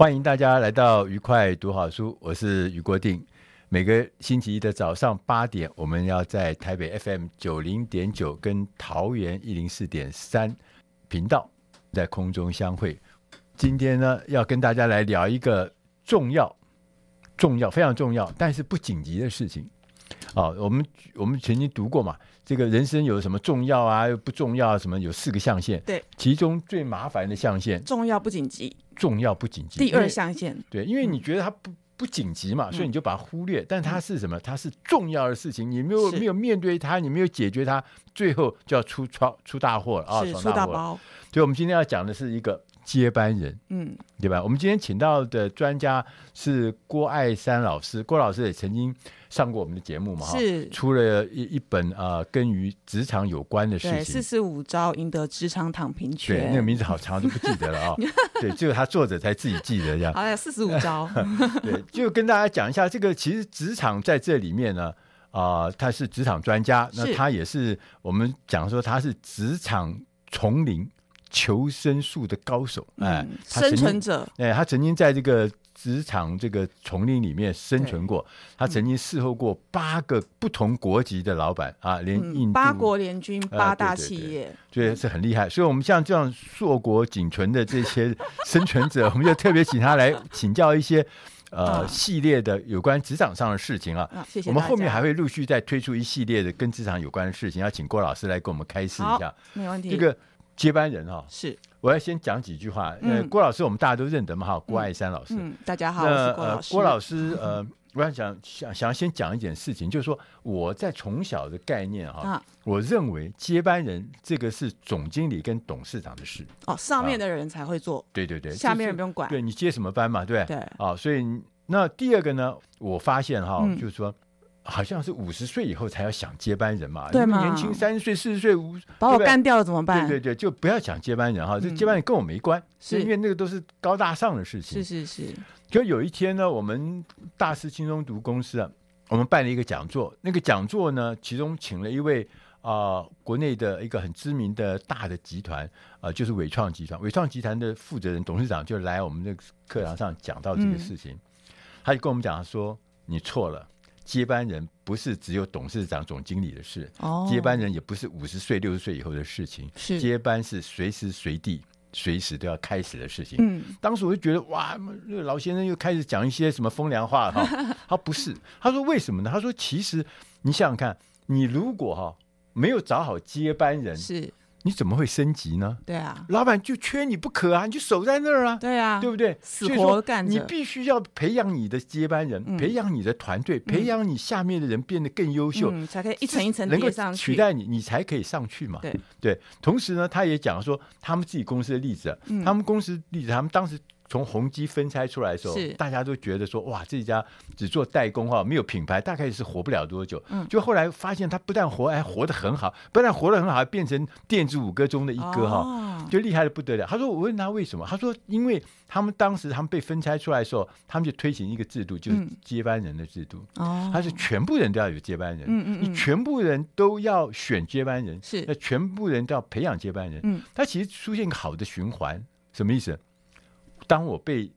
欢迎大家来到愉快读好书，我是俞国定。每个星期一的早上八点，我们要在台北 FM 九零点九跟桃园一零四点三频道在空中相会。今天呢，要跟大家来聊一个重要、重要、非常重要，但是不紧急的事情。啊，我们我们曾经读过嘛，这个人生有什么重要啊，又不重要，什么有四个象限。对，其中最麻烦的象限，重要不紧急。重要不紧急。第二象限。对，因为你觉得它不不紧急嘛，所以你就把它忽略。但它是什么？它是重要的事情，你没有没有面对它，你没有解决它，最后就要出出出大祸了啊！出大包。所以我们今天要讲的是一个。接班人，嗯，对吧？我们今天请到的专家是郭爱山老师，郭老师也曾经上过我们的节目嘛，是出了一一本啊、呃，跟于职场有关的事情，四十五招赢得职场躺平权，对，那个名字好长，就不记得了啊、哦。对，只有他作者才自己记得这样。好，四十五招，对，就跟大家讲一下，这个其实职场在这里面呢，啊、呃，他是职场专家，那他也是我们讲说他是职场丛林。求生术的高手，哎、嗯，生存者，哎，他曾经在这个职场这个丛林里面生存过，他曾经伺候过八个不同国籍的老板啊，连印、嗯、八国联军八大企业，所以是很厉害。所以，我们像这样硕果仅存的这些 生存者，我们就特别请他来请教一些呃系列的有关职场上的事情啊。啊谢谢。我们后面还会陆续再推出一系列的跟职场有关的事情，要请郭老师来给我们开示一下。没问题。这个。接班人哈、哦，是我要先讲几句话。呃、嗯，郭老师我们大家都认得嘛哈，郭爱山老师。嗯，大家好，我是郭老师。呃、郭老师，呃，我想想想想要先讲一件事情，就是说我在从小的概念哈、啊，我认为接班人这个是总经理跟董事长的事。哦，上面的人才会做。对对对，下面人不用管。对你接什么班嘛，对对。啊，所以那第二个呢，我发现哈、嗯，就是说。好像是五十岁以后才要想接班人嘛，对吗？年轻三十岁、四十岁五把我干掉了怎么办？对对对，就不要想接班人哈，这、嗯、接班人跟我没关，是因为那个都是高大上的事情。是是是。就有一天呢，我们大师轻松读公司啊，我们办了一个讲座，那个讲座呢，其中请了一位啊、呃，国内的一个很知名的大的集团啊、呃，就是伟创集团，伟创集团的负责人、董事长就来我们的课堂上讲到这个事情，嗯、他就跟我们讲说：“你错了。”接班人不是只有董事长、总经理的事，哦、接班人也不是五十岁、六十岁以后的事情。是接班是随时随地、随时都要开始的事情。嗯，当时我就觉得哇，那个老先生又开始讲一些什么风凉话哈。他不是，他说为什么呢？他说其实你想想看，你如果哈没有找好接班人是。你怎么会升级呢？对啊，老板就缺你不可啊，你就守在那儿啊。对啊，对不对？死活干。你必须要培养你的接班人，嗯、培养你的团队、嗯，培养你下面的人变得更优秀，嗯、才可以一层一层能够取代你，你才可以上去嘛。对对。同时呢，他也讲说他们自己公司的例子，嗯、他们公司例子，他们当时。从宏基分拆出来的时候，大家都觉得说，哇，这家只做代工哈，没有品牌，大概是活不了多久。嗯，就后来发现他不但活，还活得很好，不但活得很好，还变成电子五哥中的一哥哈、哦，就厉害的不得了。他说，我问他为什么，他说，因为他们当时他们被分拆出来的时候，他们就推行一个制度，就是接班人的制度。哦、嗯，他是全部人都要有接班人，嗯嗯，你全部人都要选接班人，是，那全部人都要培养接班人。嗯，他其实出现一个好的循环，什么意思？当我被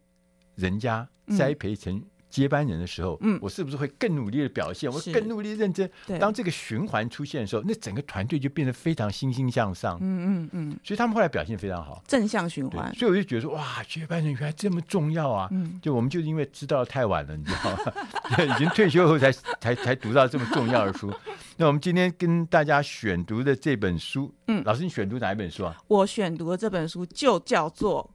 人家栽培成接班人的时候，嗯，我是不是会更努力的表现？我更努力认真。对当这个循环出现的时候，那整个团队就变得非常欣欣向上。嗯嗯嗯，所以他们后来表现非常好，正向循环。所以我就觉得说，哇，接班人原来这么重要啊！嗯，就我们就是因为知道的太晚了，你知道吗？已经退休后才才才读到这么重要的书。那我们今天跟大家选读的这本书，嗯，老师，你选读哪一本书啊？我选读的这本书就叫做《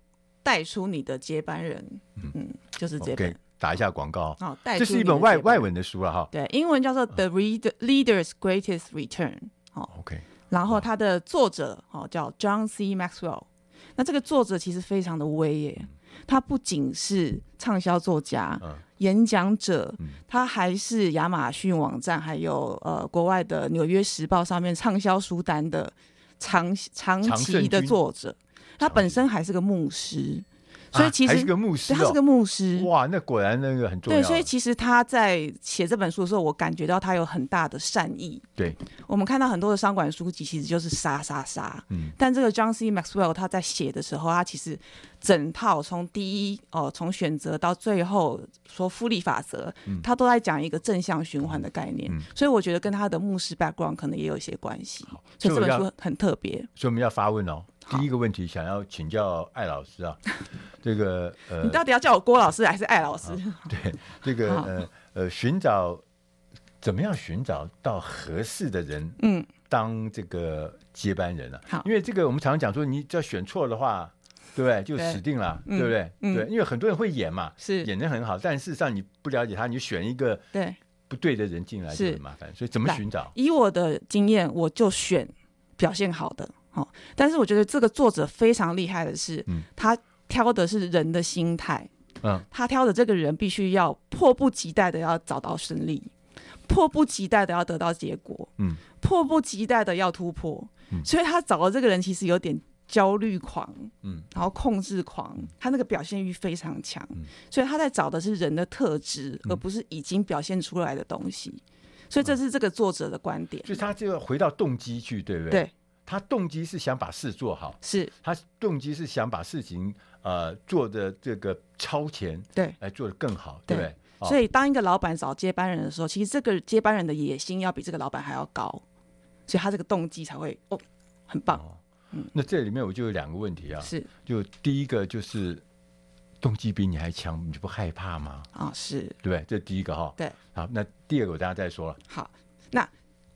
带出你的接班人》，嗯，就是这打一下广告。哦，带出这是一本外外文的书了哈。对，英文叫做《The Reader Leader's Greatest Return》。好，OK，然后它的作者哦叫 John C. Maxwell。那这个作者其实非常的威耶，他不仅是畅销作家、嗯演讲者嗯，他还是亚马逊网站还有呃国外的《纽约时报》上面畅销书单的长长期的作者。他本身还是个牧师。所以其实、啊、还是个牧师、哦，他是个牧师。哇，那果然那个很重要。对，所以其实他在写这本书的时候，我感觉到他有很大的善意。对，我们看到很多的商管书籍，其实就是杀杀杀。嗯，但这个 John C. Maxwell 他在写的时候，他其实整套从第一哦，从选择到最后说复利法则，嗯、他都在讲一个正向循环的概念。嗯、所以我觉得跟他的牧师 background 可能也有一些关系。所以这本书很特别。所以我们要发问哦。第一个问题想要请教艾老师啊，这个呃，你到底要叫我郭老师还是艾老师？对，这个呃呃，寻找怎么样寻找到合适的人，嗯，当这个接班人啊？好，因为这个我们常常讲说，你只要选错的话，对不对？就死定了，对不对？对，因为很多人会演嘛，是演的很好，但事实上你不了解他，你就选一个对不对的人进来就很麻烦。所以怎么寻找？以我的经验，我就选表现好的。哦，但是我觉得这个作者非常厉害的是，嗯，他挑的是人的心态，嗯，他挑的这个人必须要迫不及待的要找到胜利，迫不及待的要得到结果，嗯，迫不及待的要突破，嗯，所以他找的这个人其实有点焦虑狂，嗯，然后控制狂，他那个表现欲非常强，嗯，所以他在找的是人的特质，而不是已经表现出来的东西，所以这是这个作者的观点，所以他就要回到动机去，对不对？对。他动机是想把事做好，是他动机是想把事情呃做的这个超前，对，来做的更好，对不对？对，所以当一个老板找接班人的时候，其实这个接班人的野心要比这个老板还要高，所以他这个动机才会哦很棒。哦、嗯，那这里面我就有两个问题啊，是，就第一个就是动机比你还强，你就不害怕吗？啊、哦，是对不对？这第一个哈、哦，对，好，那第二个我大家再说了。好，那。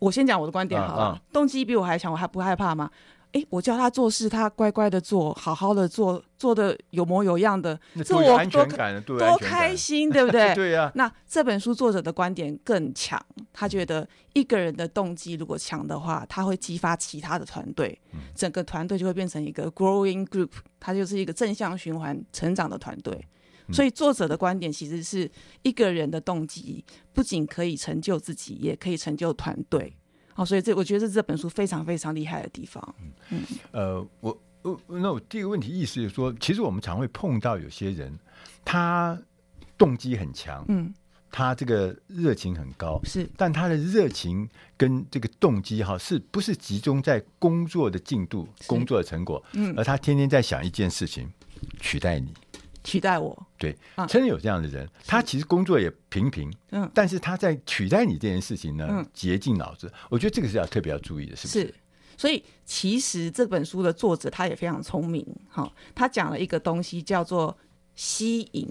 我先讲我的观点好了，啊啊、动机比我还强，我还不害怕吗？哎，我叫他做事，他乖乖的做，好好的做，做的有模有样的，这我安全感多多开心，对不对？对呀、啊。那这本书作者的观点更强，他觉得一个人的动机如果强的话，他会激发其他的团队，整个团队就会变成一个 growing group，它就是一个正向循环成长的团队。所以作者的观点其实是一个人的动机不仅可以成就自己，也可以成就团队。哦，所以这我觉得这是这本书非常非常厉害的地方。嗯，呃，我我那我第一个问题意思就是说，其实我们常会碰到有些人，他动机很强，嗯，他这个热情很高，是，但他的热情跟这个动机哈，是不是集中在工作的进度、工作的成果？嗯，而他天天在想一件事情，取代你。取代我，对，真的有这样的人，他其实工作也平平，嗯，但是他在取代你这件事情呢，竭尽脑汁。我觉得这个是要特别要注意的，是不是？是，所以其实这本书的作者他也非常聪明，哈，他讲了一个东西叫做吸引，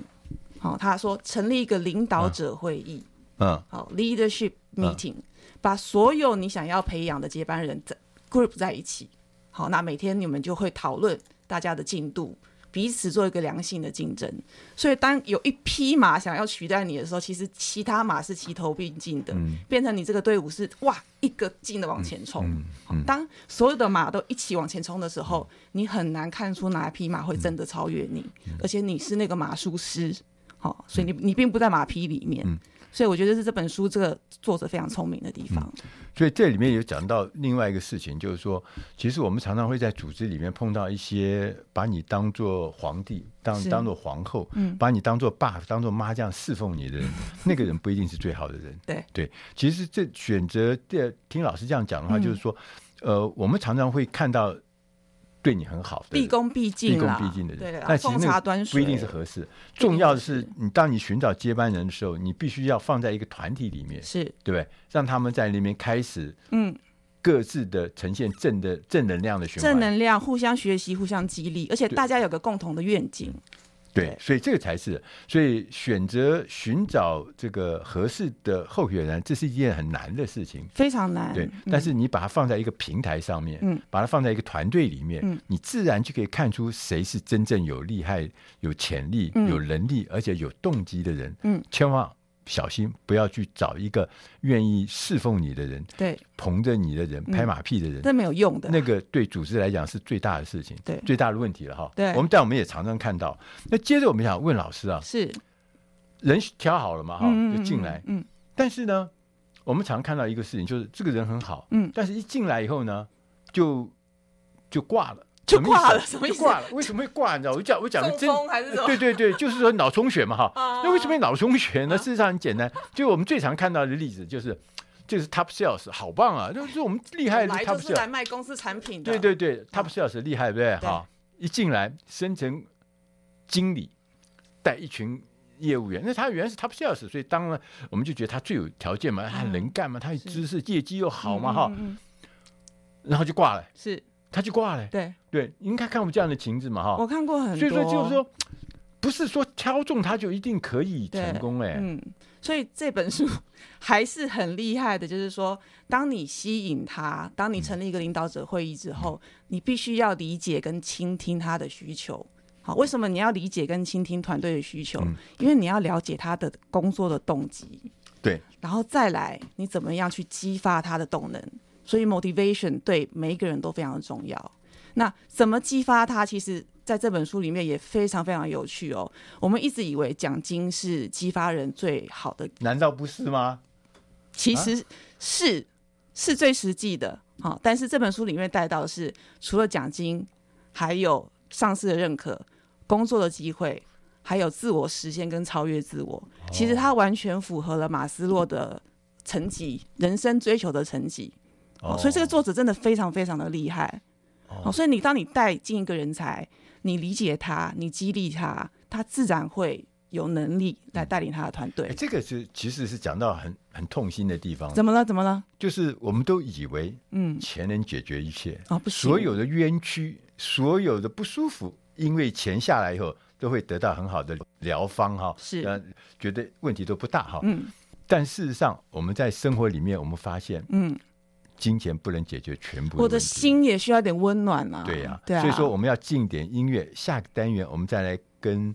好，他说成立一个领导者会议，嗯，好，leadership meeting，把所有你想要培养的接班人在 group 在一起，好，那每天你们就会讨论大家的进度。彼此做一个良性的竞争，所以当有一匹马想要取代你的时候，其实其他马是齐头并进的，嗯、变成你这个队伍是哇一个劲的往前冲。当所有的马都一起往前冲的时候，嗯、你很难看出哪一匹马会真的超越你，嗯、而且你是那个马术师，好、哦，所以你你并不在马匹里面。嗯所以我觉得是这本书这个作者非常聪明的地方。嗯、所以这里面有讲到另外一个事情，就是说，其实我们常常会在组织里面碰到一些把你当做皇帝、当当做皇后、嗯、把你当做爸、当做妈这样侍奉你的人，嗯、那个人不一定是最好的人。对对，其实这选择这听老师这样讲的话，就是说，呃，我们常常会看到对你很好，毕恭毕敬，毕恭毕敬的人。对，但其实那不一定是合适。重要的是，你当你寻找接班人的时候，你必须要放在一个团体里面，是对不对？让他们在里面开始，嗯，各自的呈现正的正能量的循环，正能量，互相学习，互相激励，而且大家有个共同的愿景。对，所以这个才是，所以选择寻找这个合适的候选人，这是一件很难的事情，非常难。对，但是你把它放在一个平台上面，嗯，把它放在一个团队里面，嗯，你自然就可以看出谁是真正有厉害、有潜力、有能力，而且有动机的人，嗯，千万。小心，不要去找一个愿意侍奉你的人，对，捧着你的人，拍马屁的人，那、嗯、没有用的。那个对组织来讲是最大的事情，对，最大的问题了哈。对，我们但我们也常常看到。那接着我们想问老师啊，是人挑好了嘛哈，就进来，嗯，但是呢，我们常看到一个事情，就是这个人很好，嗯，但是一进来以后呢，就就挂了。就挂了，什么意思？挂了，为什么会挂？你知道？我讲我讲的真，对对对，就是说脑充血嘛哈。那为什么脑充血呢？事实上很简单，就我们最常看到的例子就是，就是 top sales 好棒啊，就是我们厉害的 top sales 来卖公司产品的。对对对，top sales 厉害，对不对？哈，一进来升成经理，带一群业务员，那他原来是 top sales，所以当然我们就觉得他最有条件嘛，他能干嘛，他有知识，业绩又好嘛哈，然后就挂了。是。他就挂了，对对，应该看过这样的情节嘛哈。我看过很多，所以说就是说，不是说挑中他就一定可以成功哎。嗯，所以这本书还是很厉害的，就是说，当你吸引他，当你成立一个领导者会议之后，嗯、你必须要理解跟倾听他的需求。好，为什么你要理解跟倾听团队的需求？嗯、因为你要了解他的工作的动机。对，然后再来，你怎么样去激发他的动能？所以 motivation 对每一个人都非常的重要。那怎么激发他？其实在这本书里面也非常非常有趣哦。我们一直以为奖金是激发人最好的，难道不是吗？其实是、啊、是最实际的。好，但是这本书里面带到的是，除了奖金，还有上司的认可、工作的机会，还有自我实现跟超越自我。其实它完全符合了马斯洛的层级，人生追求的层级。哦，所以这个作者真的非常非常的厉害。哦，所以你当你带进一个人才，你理解他，你激励他，他自然会有能力来带领他的团队。这个是其实是讲到很很痛心的地方。怎么了？怎么了？就是我们都以为，嗯，钱能解决一切啊，不，所有的冤屈，所有的不舒服，因为钱下来以后都会得到很好的疗方哈，是，觉得问题都不大哈。嗯，但事实上我们在生活里面，我们发现，嗯。金钱不能解决全部的，我的心也需要点温暖啊。对呀、啊，对啊，所以说我们要进点音乐。下个单元我们再来跟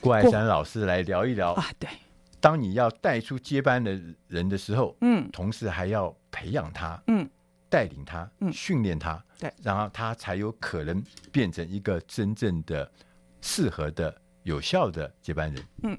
郭艾珊老师来聊一聊啊。对，当你要带出接班的人的时候，嗯，同时还要培养他，嗯，带领他，嗯，训练他，对，然后他才有可能变成一个真正的适合的、有效的接班人。嗯。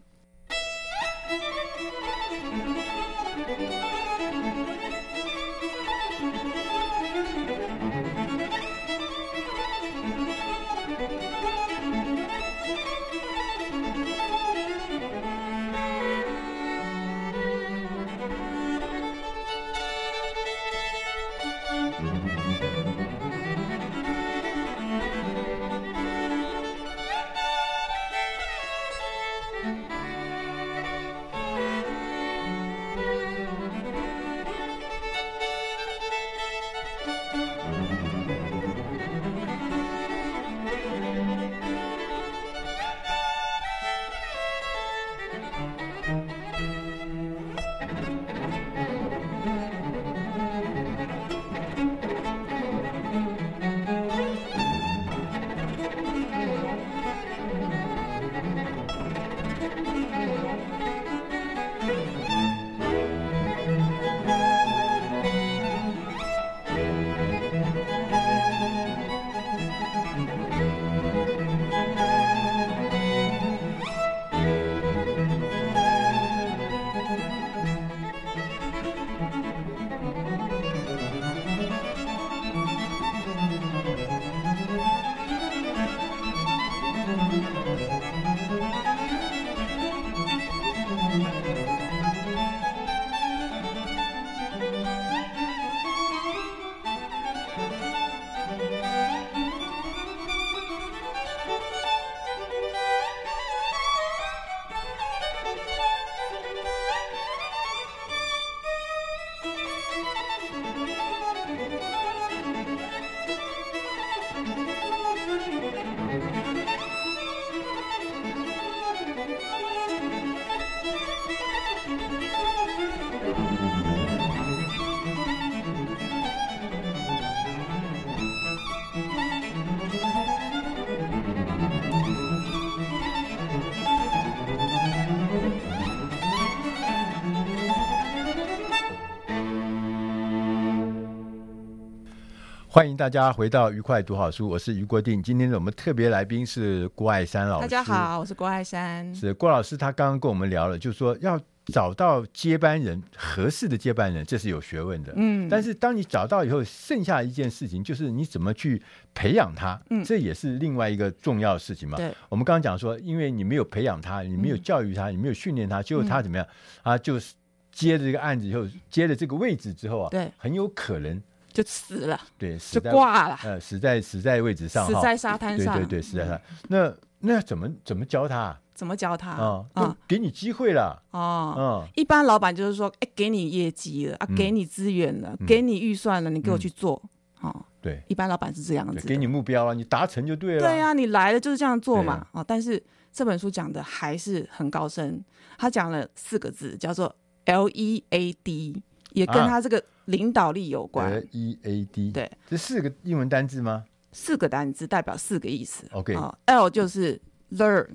欢迎大家回到愉快读好书，我是余国定。今天的我们特别来宾是郭爱山老师。大家好，我是郭爱山。是郭老师，他刚刚跟我们聊了，就是说要找到接班人，合适的接班人，这是有学问的。嗯，但是当你找到以后，剩下一件事情就是你怎么去培养他，嗯，这也是另外一个重要的事情嘛。对，我们刚刚讲说，因为你没有培养他，你没有教育他，嗯、你没有训练他，结果他怎么样？他、嗯、就是接了这个案子以后，接了这个位置之后啊，对，很有可能。就死了，对，就挂了，呃，死在死在位置上，死在沙滩上，对对对，死在。那那怎么怎么教他？怎么教他？啊啊，给你机会了哦。嗯，一般老板就是说，哎，给你业绩了啊，给你资源了，给你预算了，你给我去做。啊，对，一般老板是这样子，给你目标了，你达成就对了。对呀，你来了就是这样做嘛。啊，但是这本书讲的还是很高深，他讲了四个字，叫做 L E A D。也跟他这个领导力有关。E A D，对，这四个英文单字吗？四个单字代表四个意思。OK，好，L 就是 learn，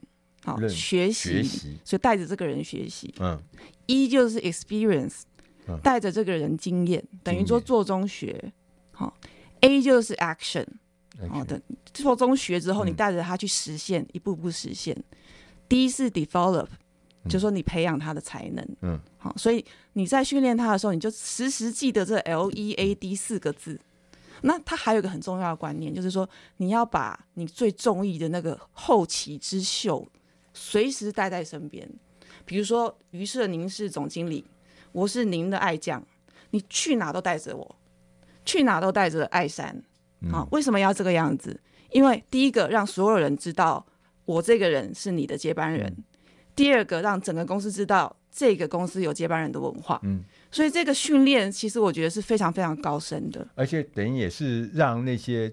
好，学习，所以带着这个人学习。嗯。E 就是 experience，带着这个人经验，等于说做中学。好，A 就是 action，好的，做中学之后，你带着他去实现，一步步实现。D 是 develop。就说你培养他的才能，嗯，好，所以你在训练他的时候，你就时时记得这 L E A D 四个字。那他还有一个很重要的观念，就是说你要把你最中意的那个后起之秀随时带在身边。比如说，于是您是总经理，我是您的爱将，你去哪都带着我，去哪都带着爱山。好，为什么要这个样子？因为第一个让所有人知道我这个人是你的接班人。第二个，让整个公司知道这个公司有接班人的文化，嗯，所以这个训练其实我觉得是非常非常高深的，而且等于也是让那些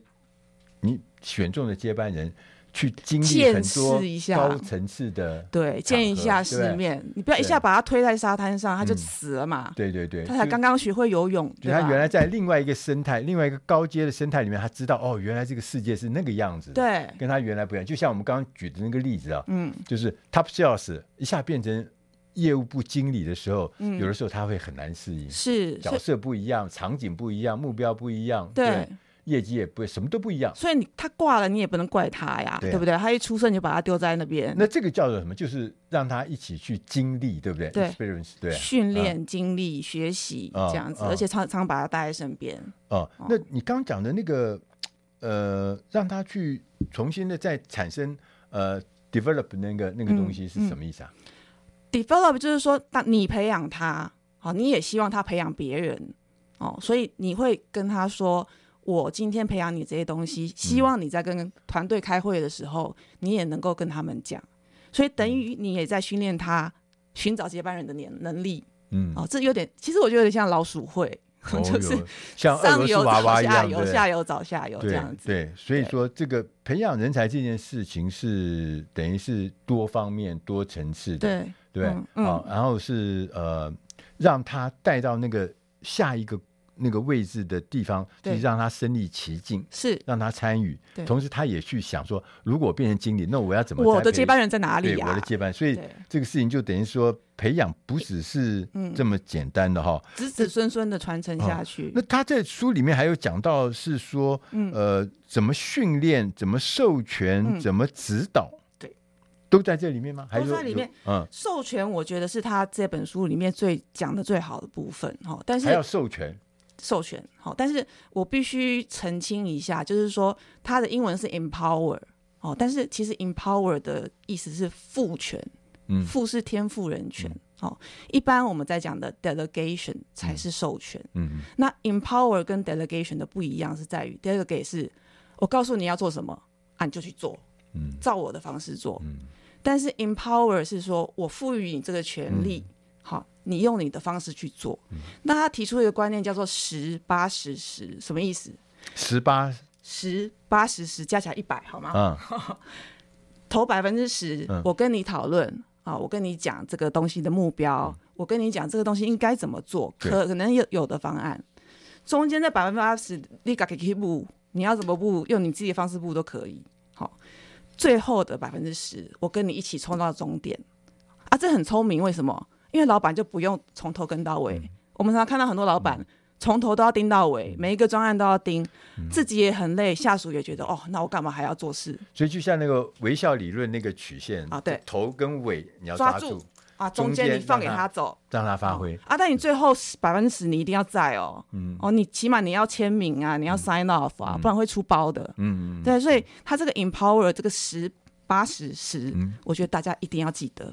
你选中的接班人去经历很多高层次的，对，见一下世面。你不要一下把他推在沙滩上，他就死了嘛。对对对，他才刚刚学会游泳，对，他原来在另外一个生态，另外一个高阶的生态里面，他知道哦，原来这个世界是那个样子，对，跟他原来不一样。就像我们刚刚举的那个例子啊，嗯，就是 top sales 一下变成业务部经理的时候，有的时候他会很难适应，是角色不一样，场景不一样，目标不一样，对。业绩也不会，什么都不一样，所以你他挂了，你也不能怪他呀，对，啊、对不对？他一出生你就把他丢在那边，那这个叫做什么？就是让他一起去经历，对不对？对，对，训练、经历、学习这样子，而且常常把他带在身边。哦，那你刚讲的那个，呃，让他去重新的再产生呃 develop 那个那个东西是什么意思啊、？develop 就是说，当你培养他，好，你也希望他培养别人，哦，所以你会跟他说。我今天培养你这些东西，希望你在跟团队开会的时候，你也能够跟他们讲，所以等于你也在训练他寻找接班人的能能力。嗯，哦，这有点，其实我觉得有点像老鼠会，就是像上游找下游，下游找下游这样子。对，所以说这个培养人才这件事情是等于是多方面、多层次的，对对，啊，然后是呃，让他带到那个下一个。那个位置的地方，就是让他身历其境，是让他参与，同时他也去想说，如果变成经理，那我要怎么？我的接班人在哪里呀？我的接班，所以这个事情就等于说，培养不只是这么简单的哈，子子孙孙的传承下去。那他在书里面还有讲到是说，呃，怎么训练，怎么授权，怎么指导，对，都在这里面吗？还都在里面。嗯，授权我觉得是他这本书里面最讲的最好的部分哈，但是还要授权。授权好，但是我必须澄清一下，就是说它的英文是 empower 哦，但是其实 empower 的意思是赋权，嗯，赋是天赋人权，哦，一般我们在讲的 delegation 才是授权，嗯，那 empower 跟 delegation 的不一样是在于 delegate 是我告诉你要做什么啊，你就去做，嗯，照我的方式做，嗯，但是 empower 是说我赋予你这个权利。好，你用你的方式去做。嗯、那他提出一个观念叫做十八十十，什么意思？十八十八十十加起来一百，好吗？嗯。投百分之十，我跟你讨论啊，我跟你讲这个东西的目标，嗯、我跟你讲这个东西应该怎么做，可可能有有的方案。中间的百分之八十，你自己布，你要怎么布，用你自己的方式布都可以。好，最后的百分之十，我跟你一起冲到终点。啊，这很聪明，为什么？因为老板就不用从头跟到尾。嗯、我们常常看到很多老板从头都要盯到尾，每一个专案都要盯，自己也很累，下属也觉得哦，那我干嘛还要做事？所以就像那个微笑理论那个曲线啊，对，头跟尾你要抓住。啊，中间你放给他走，让他发挥。啊！但你最后百分之十你一定要在哦，嗯，哦，你起码你要签名啊，你要 sign off 啊，不然会出包的，嗯嗯，对，所以他这个 empower 这个十八十十，我觉得大家一定要记得，哦，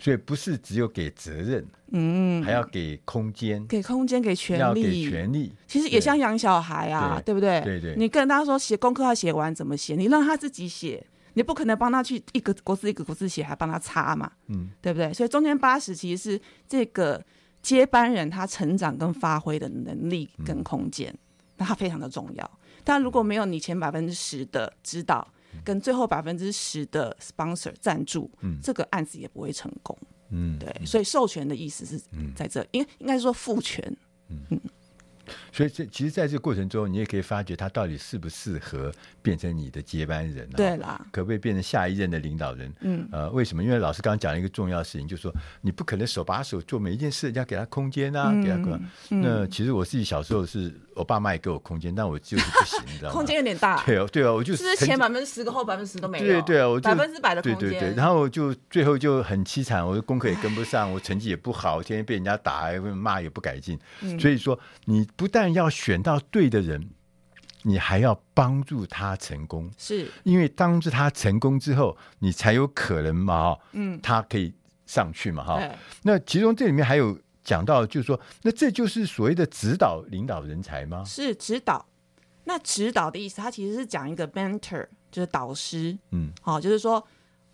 所以不是只有给责任，嗯，还要给空间，给空间，给权利，给权利，其实也像养小孩啊，对不对？对对，你跟他说写功课要写完怎么写，你让他自己写。你不可能帮他去一个国字一个国字写，还帮他擦嘛，嗯，对不对？所以中间八十其实是这个接班人他成长跟发挥的能力跟空间，那他非常的重要。但如果没有你前百分之十的指导，跟最后百分之十的 sponsor 赞助，嗯，这个案子也不会成功，嗯，对。所以授权的意思是在这，应应该说赋权，嗯。所以这其实，在这个过程中，你也可以发觉他到底适不适合变成你的接班人，对啦，可不可以变成下一任的领导人？嗯，呃，为什么？因为老师刚刚讲了一个重要的事情，就是说你不可能手把手做每一件事，要给他空间啊，给他空。那其实我自己小时候是我爸妈也给我空间，但我就是不行，你知道吗？空间有点大。对哦，对哦，我就是前百分之十个，后百分之十都没有。对对啊，我百分之百的空间。对对对，然后就最后就很凄惨，我的功课也跟不上，我成绩也不好，天天被人家打，骂也不改进。所以说，你不但要选。选到对的人，你还要帮助他成功，是因为当着他成功之后，你才有可能嘛，嗯，他可以上去嘛，哈。那其中这里面还有讲到，就是说，那这就是所谓的指导领导人才吗？是指导。那指导的意思，他其实是讲一个 mentor，就是导师，嗯，好，就是说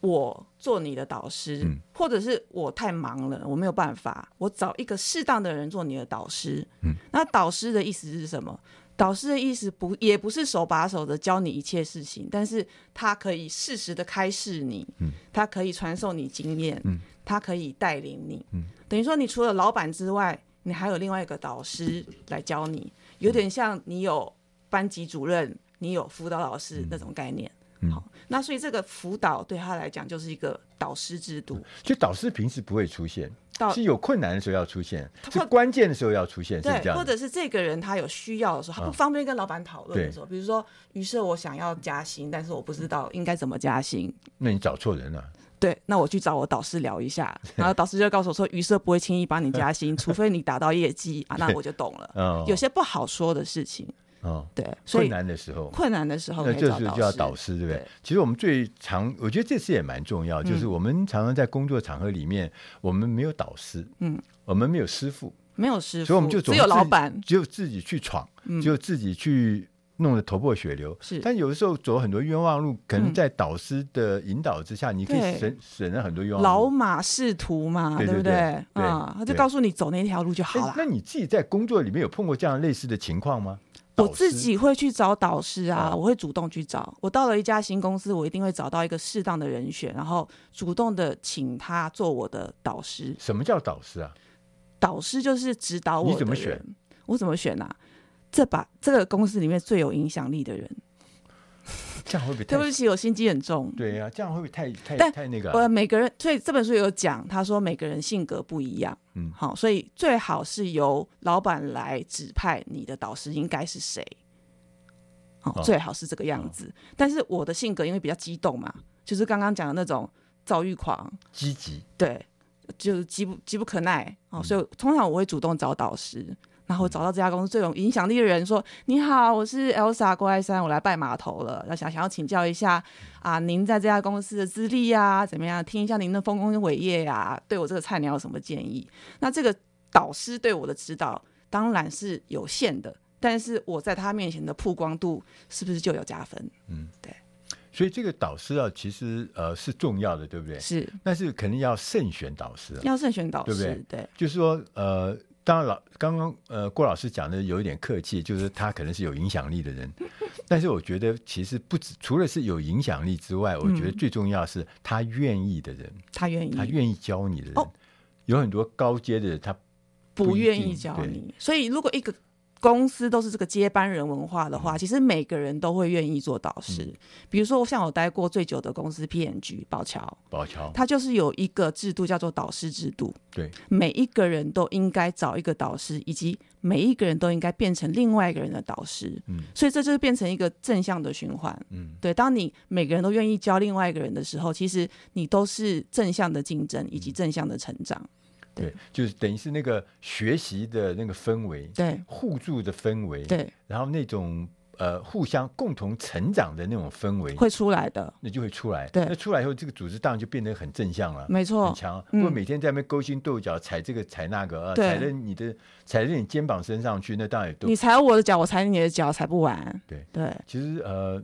我做你的导师，嗯，或者是我太忙了，我没有办法，我找一个适当的人做你的导师，嗯，那导师的意思是什么？导师的意思不也不是手把手的教你一切事情，但是他可以适时的开示你，嗯，他可以传授你经验，嗯，他可以带领你，嗯，等于说你除了老板之外，你还有另外一个导师来教你，有点像你有。班级主任，你有辅导老师那种概念，嗯、好，那所以这个辅导对他来讲就是一个导师制度。所以导师平时不会出现，导是有困难的时候要出现，是关键的时候要出现，对，是这样。或者是这个人他有需要的时候，他不方便跟老板讨论的时候，嗯、比如说，于是我想要加薪，但是我不知道应该怎么加薪。那你找错人了。对，那我去找我导师聊一下，然后导师就告诉我说，于社不会轻易帮你加薪，除非你达到业绩。啊，那我就懂了。嗯、有些不好说的事情。哦，对，困难的时候，困难的时候，那就是叫导师，对不对？对，其实我们最常，我觉得这次也蛮重要，就是我们常常在工作场合里面，我们没有导师，嗯，我们没有师傅，没有师傅，所以我们就只有老板，只有自己去闯，只有自己去弄得头破血流。是，但有的时候走很多冤枉路，可能在导师的引导之下，你可以省省了很多冤枉路。老马仕途嘛，对不对？啊，他就告诉你走那条路就好了。那你自己在工作里面有碰过这样类似的情况吗？我自己会去找导师啊，哦、我会主动去找。我到了一家新公司，我一定会找到一个适当的人选，然后主动的请他做我的导师。什么叫导师啊？导师就是指导我。你怎么选？我怎么选啊？这把这个公司里面最有影响力的人。这样会不会？对不起，我心机很重。对呀、啊，这样会不会太太太那个、啊？呃，每个人，所以这本书有讲，他说每个人性格不一样。嗯，好，所以最好是由老板来指派你的导师应该是谁。哦，哦最好是这个样子。哦、但是我的性格因为比较激动嘛，就是刚刚讲的那种躁郁狂，积极。对，就是急不急不可耐。哦，嗯、所以通常我会主动找导师。然后找到这家公司最有影响力的人，说：“你好，我是 Elsa 郭爱山，我来拜码头了。要想想要请教一下啊，您在这家公司的资历呀，怎么样？听一下您的丰功伟业呀，对我这个菜鸟有什么建议？那这个导师对我的指导当然是有限的，但是我在他面前的曝光度是不是就有加分？嗯，对。所以这个导师啊，其实呃是重要的，对不对？是，但是肯定要慎选导师，要慎选导师，对不对？对，就是说呃。”当然老刚刚呃郭老师讲的有一点客气，就是他可能是有影响力的人，但是我觉得其实不止除了是有影响力之外，我觉得最重要是他愿意的人，他愿意，他愿意教你的人，有很多高阶的人他不愿意教你，所以如果一个公司都是这个接班人文化的话，其实每个人都会愿意做导师。嗯、比如说，像我待过最久的公司 PNG 宝桥，宝桥，它就是有一个制度叫做导师制度。对，每一个人都应该找一个导师，以及每一个人都应该变成另外一个人的导师。嗯，所以这就是变成一个正向的循环。嗯，对，当你每个人都愿意教另外一个人的时候，其实你都是正向的竞争以及正向的成长。对，就是等于是那个学习的那个氛围，对，互助的氛围，对，然后那种呃互相共同成长的那种氛围会出来的，那就会出来。对，那出来以后，这个组织当然就变得很正向了，没错，很强。如果每天在那边勾心斗角，踩这个踩那个，呃，踩在你的踩在你肩膀身上去，那当然也都你踩我的脚，我踩你的脚，踩不完。对。对，其实呃。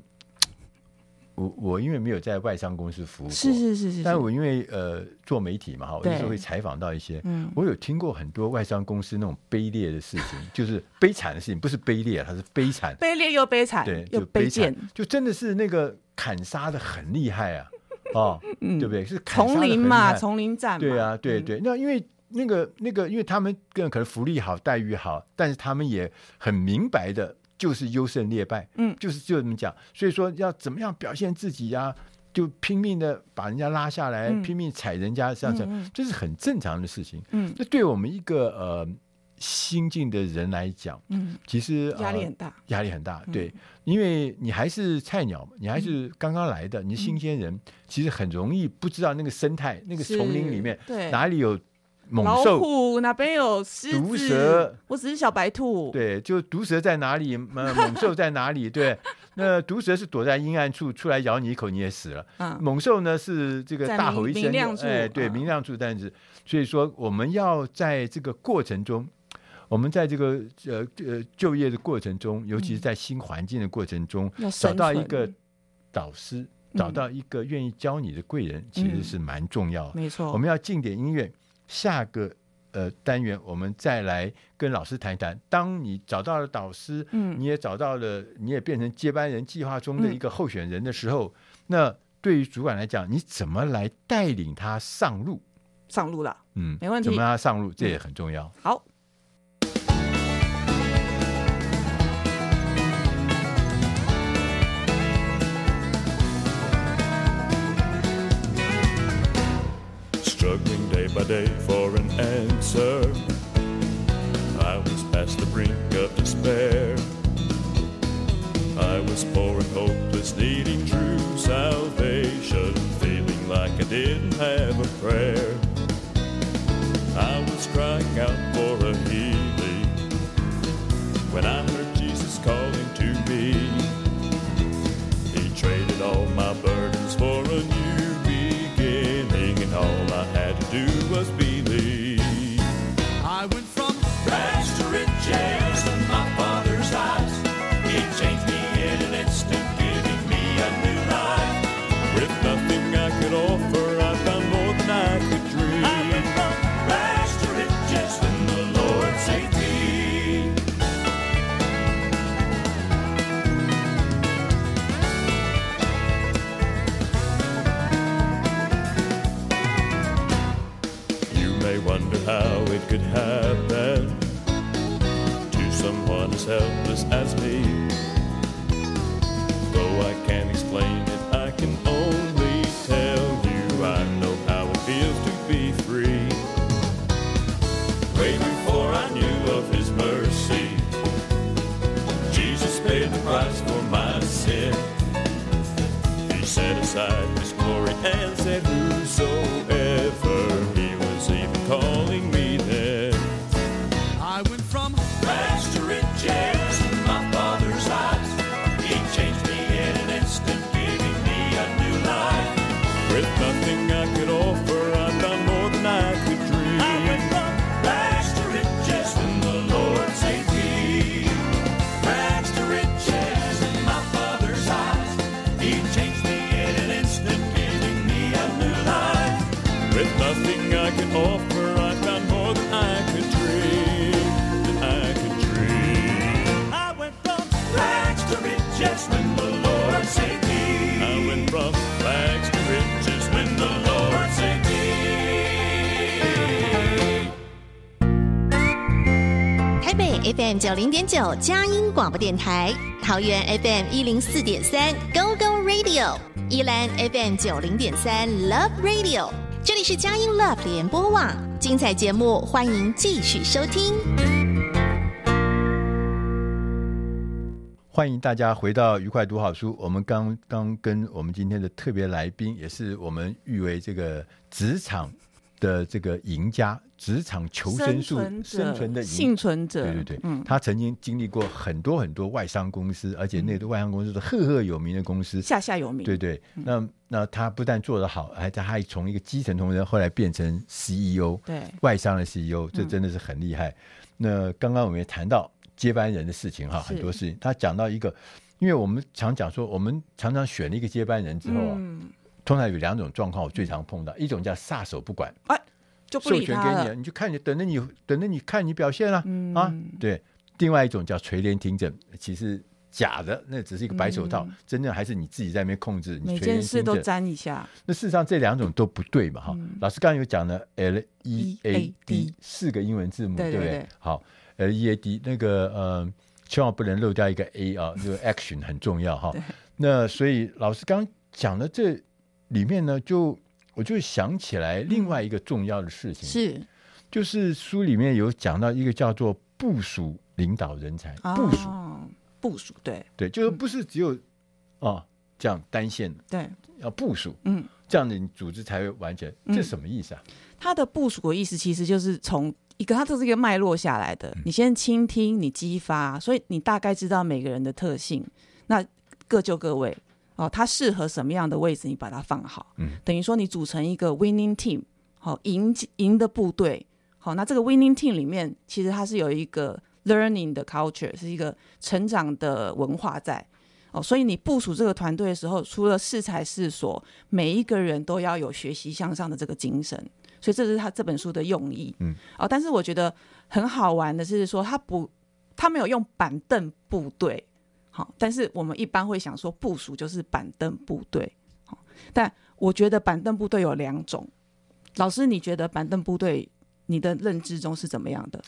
我我因为没有在外商公司服务过，是是是是，但我因为呃做媒体嘛哈，我有时候会采访到一些，嗯，我有听过很多外商公司那种卑劣的事情，就是悲惨的事情，不是卑劣，它是悲惨，卑劣又悲惨，对，就卑贱，就真的是那个砍杀的很厉害啊，哦，对不对？是丛林嘛，丛林战，对啊，对对，那因为那个那个，因为他们更可能福利好，待遇好，但是他们也很明白的。就是优胜劣败，嗯，就是就这么讲。所以说要怎么样表现自己呀、啊？就拼命的把人家拉下来，嗯、拼命踩人家这样子，嗯、这是很正常的事情。嗯，那对我们一个呃新进的人来讲，嗯，其实压力很大，压力很大。对，因为你还是菜鸟，你还是刚刚来的，你是新鲜人，嗯、其实很容易不知道那个生态，那个丛林里面哪里有。猛兽，老虎哪边有狮子？毒蛇，我只是小白兔。对，就毒蛇在哪里？猛 兽在哪里？对，那毒蛇是躲在阴暗处，出来咬你一口，你也死了。嗯，猛兽呢是这个大吼一声，哎，对，明亮处，但是所以说我们要在这个过程中，我们在这个呃呃就业的过程中，尤其是在新环境的过程中，找到一个导师，找到一个愿意教你的贵人，其实是蛮重要的。没错，我们要进点音乐。下个呃单元，我们再来跟老师谈一谈。当你找到了导师，嗯，你也找到了，你也变成接班人计划中的一个候选人的时候，嗯、那对于主管来讲，你怎么来带领他上路？上路了，嗯，没问题。怎么让他上路，这也很重要。嗯、好。by day for an answer. I was past the brink of despair. I was poor and hopeless, needing true salvation, feeling like I didn't have a prayer. I was crying out do was could happen to someone as helpless as 九零点九佳音广播电台，桃园 FM 一零四点三 Go Go Radio，宜兰 FM 九零点三 Love Radio，这里是佳音 Love 联播网，精彩节目欢迎继续收听。欢迎大家回到愉快读好书。我们刚刚跟我们今天的特别来宾，也是我们誉为这个职场的这个赢家。职场求生术，生存的幸存者，对对对，嗯，他曾经经历过很多很多外商公司，而且那个外商公司是赫赫有名的公司，下下有名，对对。那那他不但做得好，还他还从一个基层同仁后来变成 CEO，对，外商的 CEO，这真的是很厉害。那刚刚我们也谈到接班人的事情哈，很多事情，他讲到一个，因为我们常讲说，我们常常选了一个接班人之后啊，通常有两种状况，我最常碰到，一种叫撒手不管，哎。授权给你，你就看你等着你等着你看你表现了、啊！对，另外一种叫垂帘听政，其实假的，那只是一个白手套，嗯、真正还是你自己在那边控制。每件事都沾一下。那事实上这两种都不对嘛？哈、嗯，老师刚刚有讲了 L E A D 四个英文字母，对不对，对？好，L E A D 那个呃，千万不能漏掉一个 A 啊，这个 action 很重要哈。那所以老师刚刚讲的这里面呢，就。我就想起来另外一个重要的事情，是，就是书里面有讲到一个叫做部署领导人才，部署，部署，对对，就是不是只有哦这样单线的，对，要部署，嗯，这样的组织才会完成，这什么意思啊？他的部署的意思其实就是从一个，它这是一个脉络下来的，你先倾听，你激发，所以你大概知道每个人的特性，那各就各位。哦，它适合什么样的位置？你把它放好，嗯，等于说你组成一个 winning team，好，赢赢的部队，好，那这个 winning team 里面，其实它是有一个 learning 的 culture，是一个成长的文化在，哦，所以你部署这个团队的时候，除了适才适所，每一个人都要有学习向上的这个精神，所以这是他这本书的用意，嗯，哦，但是我觉得很好玩的是说，他不，他没有用板凳部队。好，但是我们一般会想说部署就是板凳部队，好，但我觉得板凳部队有两种。老师，你觉得板凳部队你的认知中是怎么样的？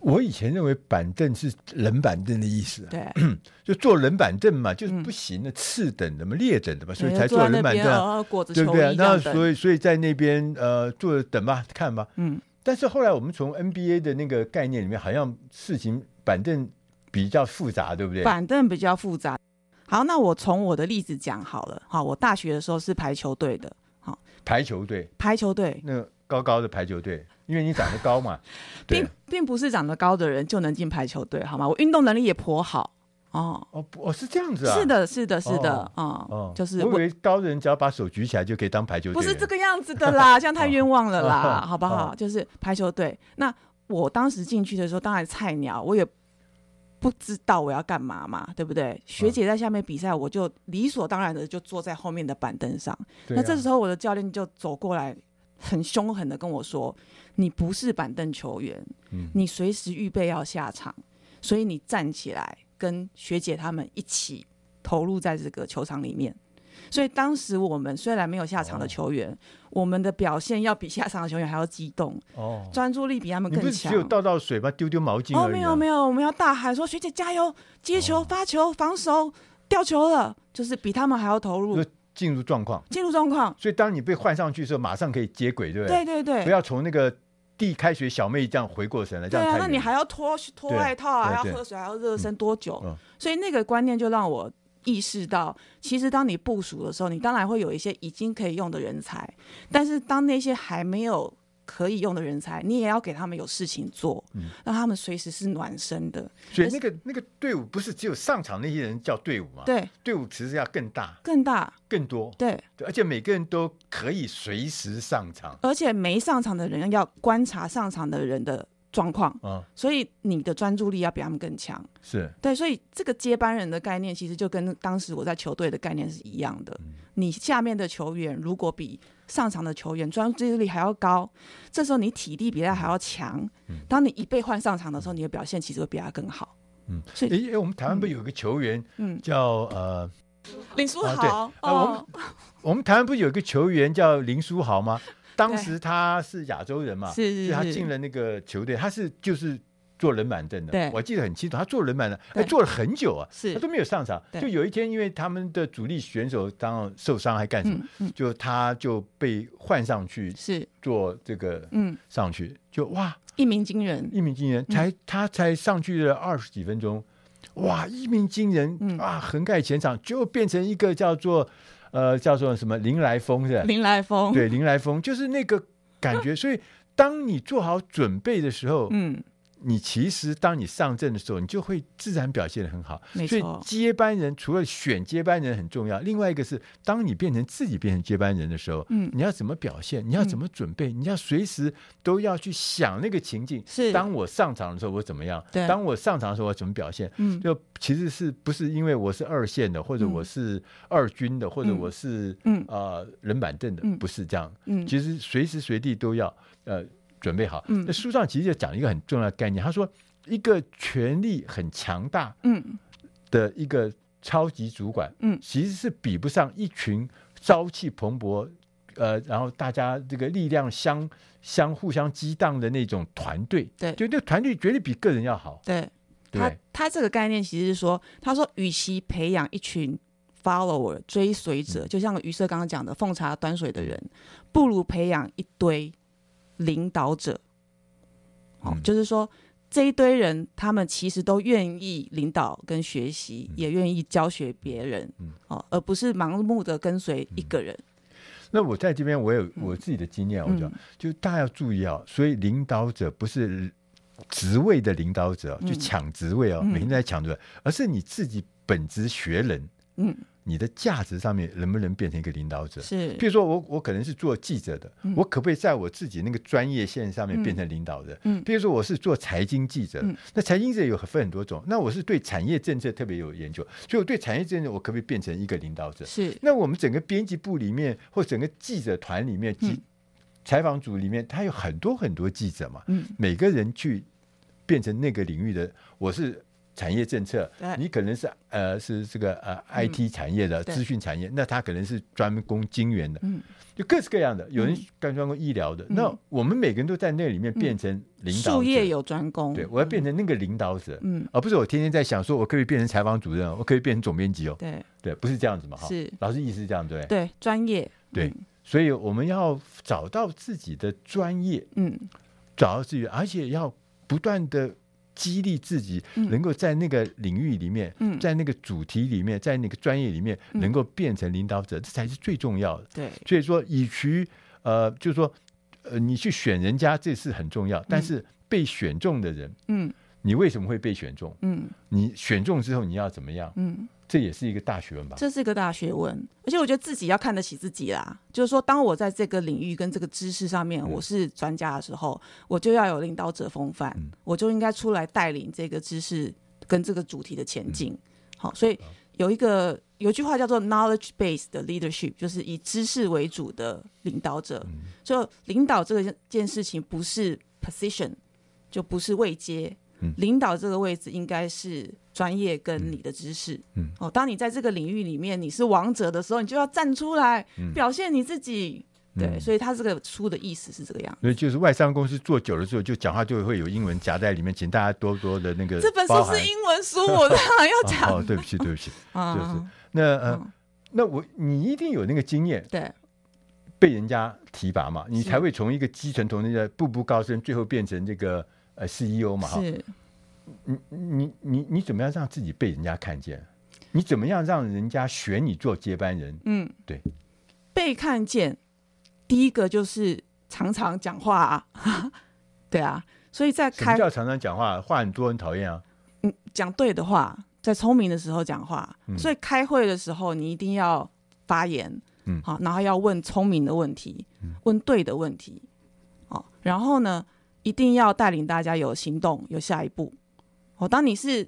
我以前认为板凳是冷板凳的意思，啊对，就坐冷板凳嘛，就是不行的，次等的嘛，劣等的嘛，所以才坐冷板凳，对不对？那所以所以在那边呃坐着等吧，看吧，嗯。但是后来我们从 NBA 的那个概念里面，好像事情板凳。比较复杂，对不对？板凳比较复杂。好，那我从我的例子讲好了。好，我大学的时候是排球队的。好，排球队，排球队，那高高的排球队，因为你长得高嘛，并并不是长得高的人就能进排球队，好吗？我运动能力也颇好。哦哦哦，是这样子啊？是的，是的，是的，哦，哦就是我以为高的人只要把手举起来就可以当排球队，不是这个样子的啦，这样太冤枉了啦，哦、好不好？哦、就是排球队。那我当时进去的时候，当然菜鸟，我也。不知道我要干嘛嘛，对不对？学姐在下面比赛，我就理所当然的就坐在后面的板凳上。那这时候我的教练就走过来，很凶狠的跟我说：“你不是板凳球员，你随时预备要下场，所以你站起来跟学姐他们一起投入在这个球场里面。”所以当时我们虽然没有下场的球员，哦、我们的表现要比下场的球员还要激动，哦，专注力比他们更强。只有倒倒水吧，丢丢毛巾、啊、哦，没有没有，我们要大喊说：“学姐加油，接球、发球、防守、吊球了。”就是比他们还要投入，进入状况，进入状况。所以当你被换上去的时候，马上可以接轨，对不对？对对对，不要从那个地开学小妹这样回过神来。对啊，那你还要脱脱外套啊，还要喝水，还要热身多久？所以那个观念就让我。意识到，其实当你部署的时候，你当然会有一些已经可以用的人才，但是当那些还没有可以用的人才，你也要给他们有事情做，嗯、让他们随时是暖身的。所以那个那个队伍不是只有上场那些人叫队伍吗？对，队伍其实要更大、更大、更多。对，对，而且每个人都可以随时上场，而且没上场的人要观察上场的人的。状况，嗯，所以你的专注力要比他们更强，是对，所以这个接班人的概念其实就跟当时我在球队的概念是一样的。嗯、你下面的球员如果比上场的球员专注力还要高，这时候你体力比他还要强。嗯、当你一被换上场的时候，你的表现其实会比他更好。嗯，所以，哎，我们台湾不是有个球员，嗯，叫呃林书豪？啊，我们我们台湾不是有一个球员叫林书豪吗？当时他是亚洲人嘛，所以他进了那个球队，他是就是坐冷板凳的，对，我记得很清楚，他坐冷板凳，哎，坐了很久啊，是，他都没有上场。就有一天，因为他们的主力选手当受伤还干什么，嗯嗯、就他就被换上去，是。做这个，嗯，上去就哇，一鸣惊人，一鸣惊人，才、嗯、他才上去了二十几分钟，哇，一鸣惊人，嗯、啊，横盖前场，就变成一个叫做呃叫做什么林来峰是吧？林来峰，对，林来峰就是那个感觉，所以。当你做好准备的时候，嗯。你其实当你上阵的时候，你就会自然表现的很好。所以接班人除了选接班人很重要，另外一个是当你变成自己变成接班人的时候，嗯，你要怎么表现？你要怎么准备？嗯、你要随时都要去想那个情境。是。当我上场的时候，我怎么样？对。当我上场的时候，我怎么表现？嗯。就其实是不是因为我是二线的，或者我是二军的，嗯、或者我是嗯呃冷板凳的，嗯、不是这样。嗯。其实随时随地都要呃。准备好。嗯，那书上其实就讲一个很重要的概念。他说，一个权力很强大，嗯，的一个超级主管，嗯，其实是比不上一群朝气蓬勃，呃，然后大家这个力量相相互相激荡的那种团队。对，就那团队绝对比个人要好。对，他他这个概念其实是说，他说，与其培养一群 follower 追随者，就像于社刚刚讲的奉茶端水的人，不如培养一堆。领导者，哦，嗯、就是说这一堆人，他们其实都愿意领导跟学习，嗯、也愿意教学别人，嗯、哦，而不是盲目的跟随一个人。嗯、那我在这边，我有我自己的经验，嗯、我讲，就大家要注意啊，所以领导者不是职位的领导者，就抢职位啊，嗯、每天在抢职位，而是你自己本职学人，嗯。你的价值上面能不能变成一个领导者？是，比如说我我可能是做记者的，嗯、我可不可以在我自己那个专业线上面变成领导人？嗯，比如说我是做财经记者，嗯、那财经记者有分很多种，那我是对产业政策特别有研究，所以我对产业政策我可不可以变成一个领导者？是，那我们整个编辑部里面或整个记者团里面，记采访组里面，他有很多很多记者嘛，嗯，每个人去变成那个领域的，我是。产业政策，你可能是呃是这个呃 IT 产业的资讯产业，那他可能是专攻晶圆的，就各式各样的。有人干专攻医疗的，那我们每个人都在那里面变成领导者。术业有专攻，对，我要变成那个领导者，嗯，而不是我天天在想说我可以变成采访主任，我可以变成总编辑哦，对。对，不是这样子嘛，哈，是。老师意思是这样对，对，专业，对，所以我们要找到自己的专业，嗯，找到自己，而且要不断的。激励自己能够在那个领域里面，嗯、在那个主题里面，在那个专业里面，能够变成领导者，嗯、这才是最重要的。对，所以说，以其呃，就是说，呃，你去选人家，这是很重要。嗯、但是被选中的人，嗯，你为什么会被选中？嗯，你选中之后你要怎么样？嗯。这也是一个大学问吧？这是一个大学问，而且我觉得自己要看得起自己啦。就是说，当我在这个领域跟这个知识上面我是专家的时候，嗯、我就要有领导者风范，嗯、我就应该出来带领这个知识跟这个主题的前进。嗯、好，所以有一个有一句话叫做 “knowledge based 的 leadership”，就是以知识为主的领导者。嗯、就领导这个件事情不是 position，就不是位阶。嗯、领导这个位置应该是专业跟你的知识。嗯，哦，当你在这个领域里面你是王者的时候，你就要站出来表现你自己。嗯、对，所以他这个书的意思是这个样子。所以就是外商公司做久了之后，就讲话就会有英文夹在里面，请大家多多的那个。这本书是英文书，我当然要讲。哦，对不起，对不起，就是那呃，嗯、那我你一定有那个经验，对，被人家提拔嘛，你才会从一个基层同那个步步高升，最后变成这个。呃，CEO 嘛，哈，是，你你你你怎么样让自己被人家看见？你怎么样让人家选你做接班人？嗯，对，被看见，第一个就是常常讲话啊，对啊，所以在开，什么叫常常讲话？话很多人讨厌啊。嗯，讲对的话，在聪明的时候讲话，嗯、所以开会的时候你一定要发言，嗯，好，然后要问聪明的问题，嗯、问对的问题，哦，然后呢？一定要带领大家有行动，有下一步。哦，当你是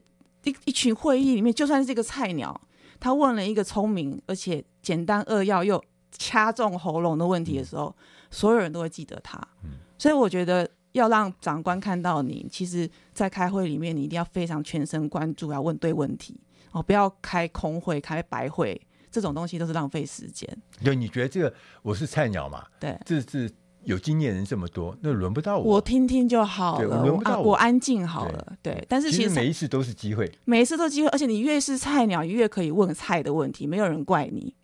一一群会议里面，就算是这个菜鸟，他问了一个聪明而且简单扼要又掐中喉咙的问题的时候，嗯、所有人都会记得他。嗯、所以我觉得要让长官看到你，其实，在开会里面，你一定要非常全神贯注，要问对问题哦，不要开空会、开白会，这种东西都是浪费时间。对，你觉得这个我是菜鸟嘛？对，这是。有经验人这么多，那轮不到我，我听听就好了，轮不到我，我安静好了。对，对，但是其实，每一次都是机会，每一次都是机会，而且你越是菜鸟，你越可以问菜的问题，没有人怪你。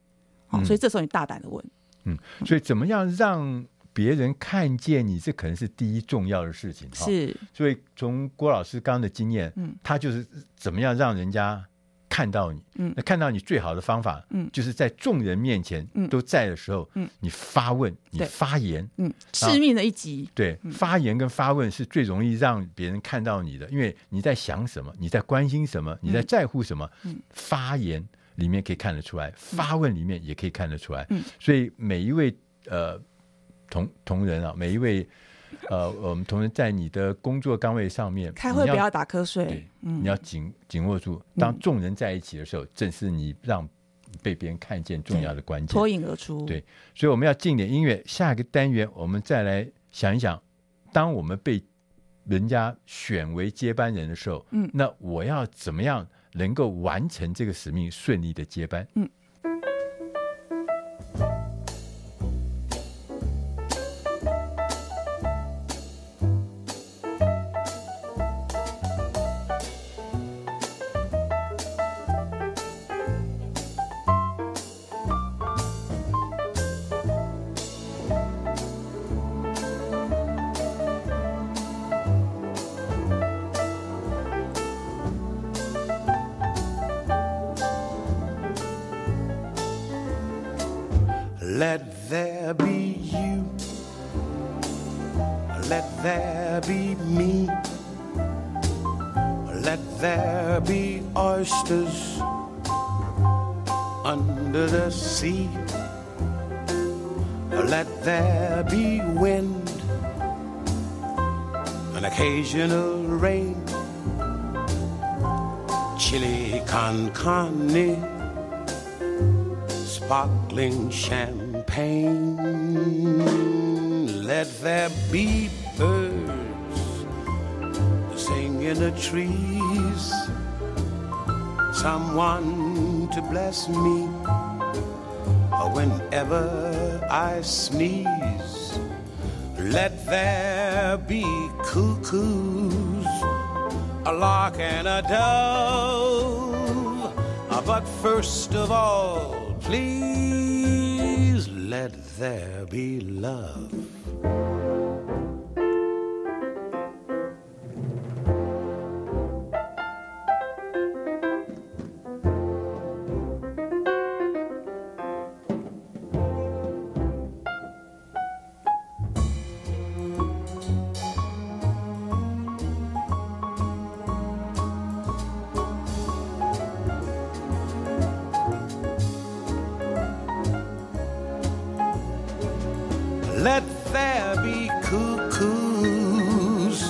所以这时候你大胆的问。嗯，所以怎么样让别人看见你，这可能是第一重要的事情。是，所以从郭老师刚刚的经验，嗯，他就是怎么样让人家。看到你，嗯，那看到你最好的方法，嗯，就是在众人面前，嗯，都在的时候，嗯，你发问，你发言，嗯，致命的一击，对，发言跟发问是最容易让别人看到你的，因为你在想什么，你在关心什么，你在在乎什么，嗯，发言里面可以看得出来，发问里面也可以看得出来，嗯，所以每一位呃同同仁啊，每一位。呃，我们同仁在你的工作岗位上面，开会不要打瞌睡，嗯，你要紧紧握住。当众人在一起的时候，嗯、正是你让被别人看见重要的关键，脱颖而出。对，所以我们要进点音乐。下一个单元，我们再来想一想，当我们被人家选为接班人的时候，嗯，那我要怎么样能够完成这个使命，顺利的接班？嗯。there be meat. Let there be oysters under the sea. Let there be wind, an occasional rain. Chili con carne, sparkling champagne. Let there be trees. Someone to bless me whenever I sneeze. Let there be cuckoos, a lark and a dove. But first of all, please let there be love. Let there be cuckoos,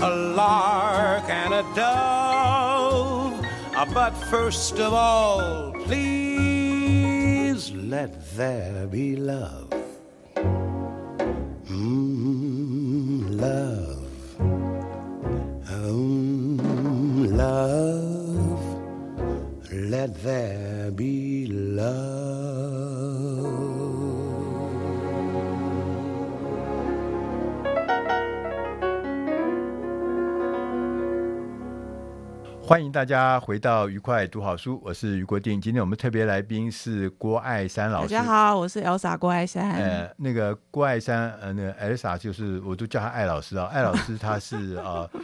a lark and a dove. Uh, but first of all, please let there be love. 欢迎大家回到愉快读好书，我是余国定。今天我们特别来宾是郭爱山老师。大家好，我是 Elsa 郭爱山。呃，那个郭爱山，呃，那个 Elsa 就是我都叫她艾老师啊。艾老师她是啊、呃，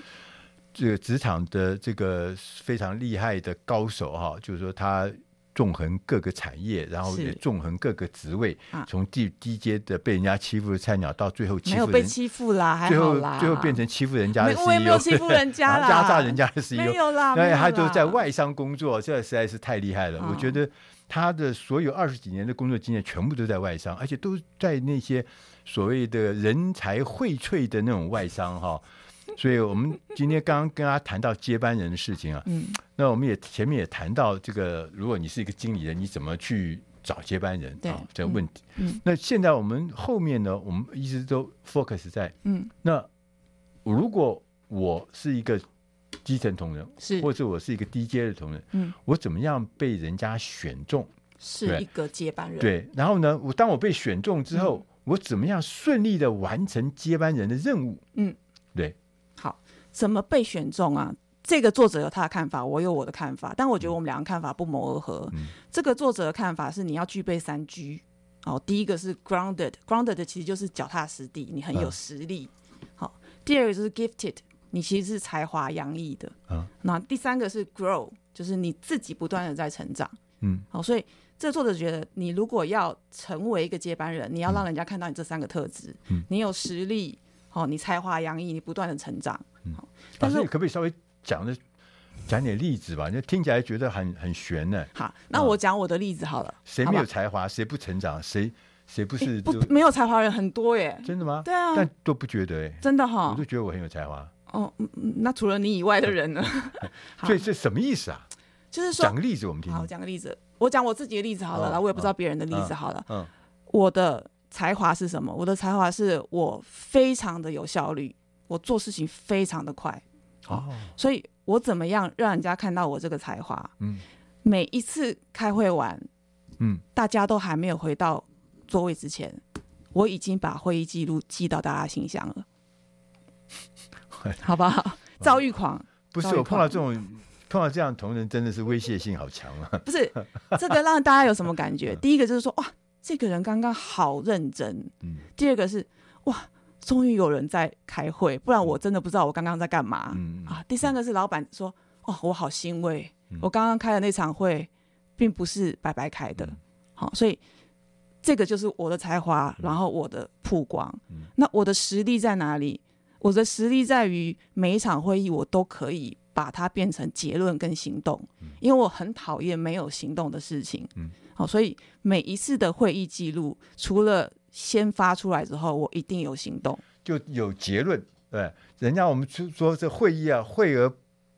这个职场的这个非常厉害的高手哈、啊，就是说她。纵横各个产业，然后也纵横各个职位，从低低阶的被人家欺负的菜鸟，到最后欺负人，没有被欺负啦，还好啦，最后最后变成欺负人家的 CEO，没，没有欺负人家啦，压榨人家的 CEO，没有啦，那他都在外商工作，这实在是太厉害了。我觉得他的所有二十几年的工作经验，全部都在外商，而且都在那些所谓的人才荟萃的那种外商哈。所以我们今天刚刚跟他谈到接班人的事情啊，嗯，那我们也前面也谈到这个，如果你是一个经理人，你怎么去找接班人啊？这个问题。嗯，那现在我们后面呢，我们一直都 focus 在，嗯，那如果我是一个基层同仁，是，或者我是一个低阶的同仁，嗯，我怎么样被人家选中，是一个接班人？对，然后呢，我当我被选中之后。我怎么样顺利的完成接班人的任务？嗯，对。好，怎么被选中啊？这个作者有他的看法，我有我的看法，但我觉得我们两个看法不谋而合。嗯、这个作者的看法是你要具备三 G。哦，第一个是 grounded，grounded 其实就是脚踏实地，你很有实力。嗯、好，第二个就是 gifted，你其实是才华洋溢的。嗯，那第三个是 grow，就是你自己不断的在成长。嗯，好，所以这个作者觉得，你如果要成为一个接班人，你要让人家看到你这三个特质。嗯，你有实力，好，你才华洋溢，你不断的成长。嗯，但是你可不可以稍微讲的讲点例子吧？你听起来觉得很很悬呢。好，那我讲我的例子好了。谁没有才华，谁不成长？谁谁不是不没有才华人很多耶？真的吗？对啊，但都不觉得哎，真的哈，我就觉得我很有才华。哦，那除了你以外的人呢？所以这什么意思啊？就是说，讲个例子我们听。好，讲个例子，我讲我自己的例子好了，然后我也不知道别人的例子好了。嗯，我的才华是什么？我的才华是我非常的有效率，我做事情非常的快。哦，所以我怎么样让人家看到我这个才华？嗯，每一次开会完，嗯，大家都还没有回到座位之前，我已经把会议记录寄到大家信箱了，好不好？躁郁狂，不是我碰到这种碰到这样同仁，真的是威胁性好强啊！不是这个让大家有什么感觉？第一个就是说，哇，这个人刚刚好认真。嗯，第二个是，哇，终于有人在开会，不然我真的不知道我刚刚在干嘛。嗯啊，第三个是老板说，哇，我好欣慰，我刚刚开的那场会，并不是白白开的。好，所以这个就是我的才华，然后我的曝光。那我的实力在哪里？我的实力在于每一场会议，我都可以把它变成结论跟行动，因为我很讨厌没有行动的事情。嗯，好，所以每一次的会议记录，除了先发出来之后，我一定有行动，就有结论。对，人家我们说说这会议啊，会而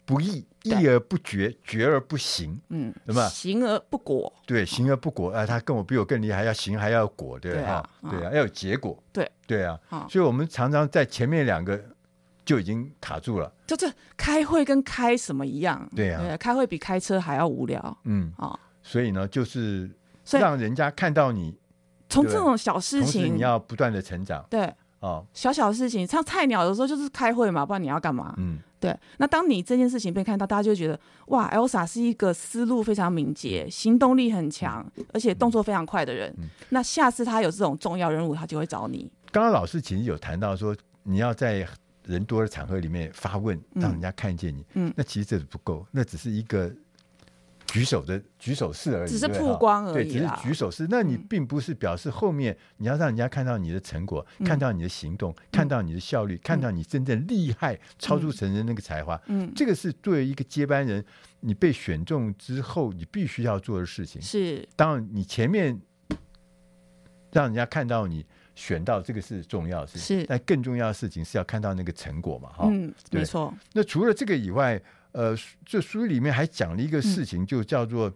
不议，议而不决，决而不行。嗯，对吧？行而不果。对，行而不果。哎，他跟我比我更厉害，要行还要果，对吧？对啊，要有结果。对。对啊，所以我们常常在前面两个就已经卡住了。就这开会跟开什么一样？对啊，开会比开车还要无聊。嗯啊，所以呢，就是让人家看到你。从这种小事情，你要不断的成长。对哦，小小事情，像菜鸟的时候就是开会嘛，不然你要干嘛？嗯，对。那当你这件事情被看到，大家就觉得哇，Elsa 是一个思路非常敏捷、行动力很强，而且动作非常快的人。那下次他有这种重要任务，他就会找你。刚刚老师其实有谈到说，你要在人多的场合里面发问，让人家看见你。嗯，那其实这不够，那只是一个举手的举手式而已，只是曝光而已。对，只是举手式。那你并不是表示后面你要让人家看到你的成果，看到你的行动，看到你的效率，看到你真正厉害、超出成人那个才华。嗯，这个是作为一个接班人，你被选中之后，你必须要做的事情。是，当然你前面让人家看到你。选到这个是重要的事情，是，但更重要的事情是要看到那个成果嘛，哈，嗯，没错。那除了这个以外，呃，这书里面还讲了一个事情，就叫做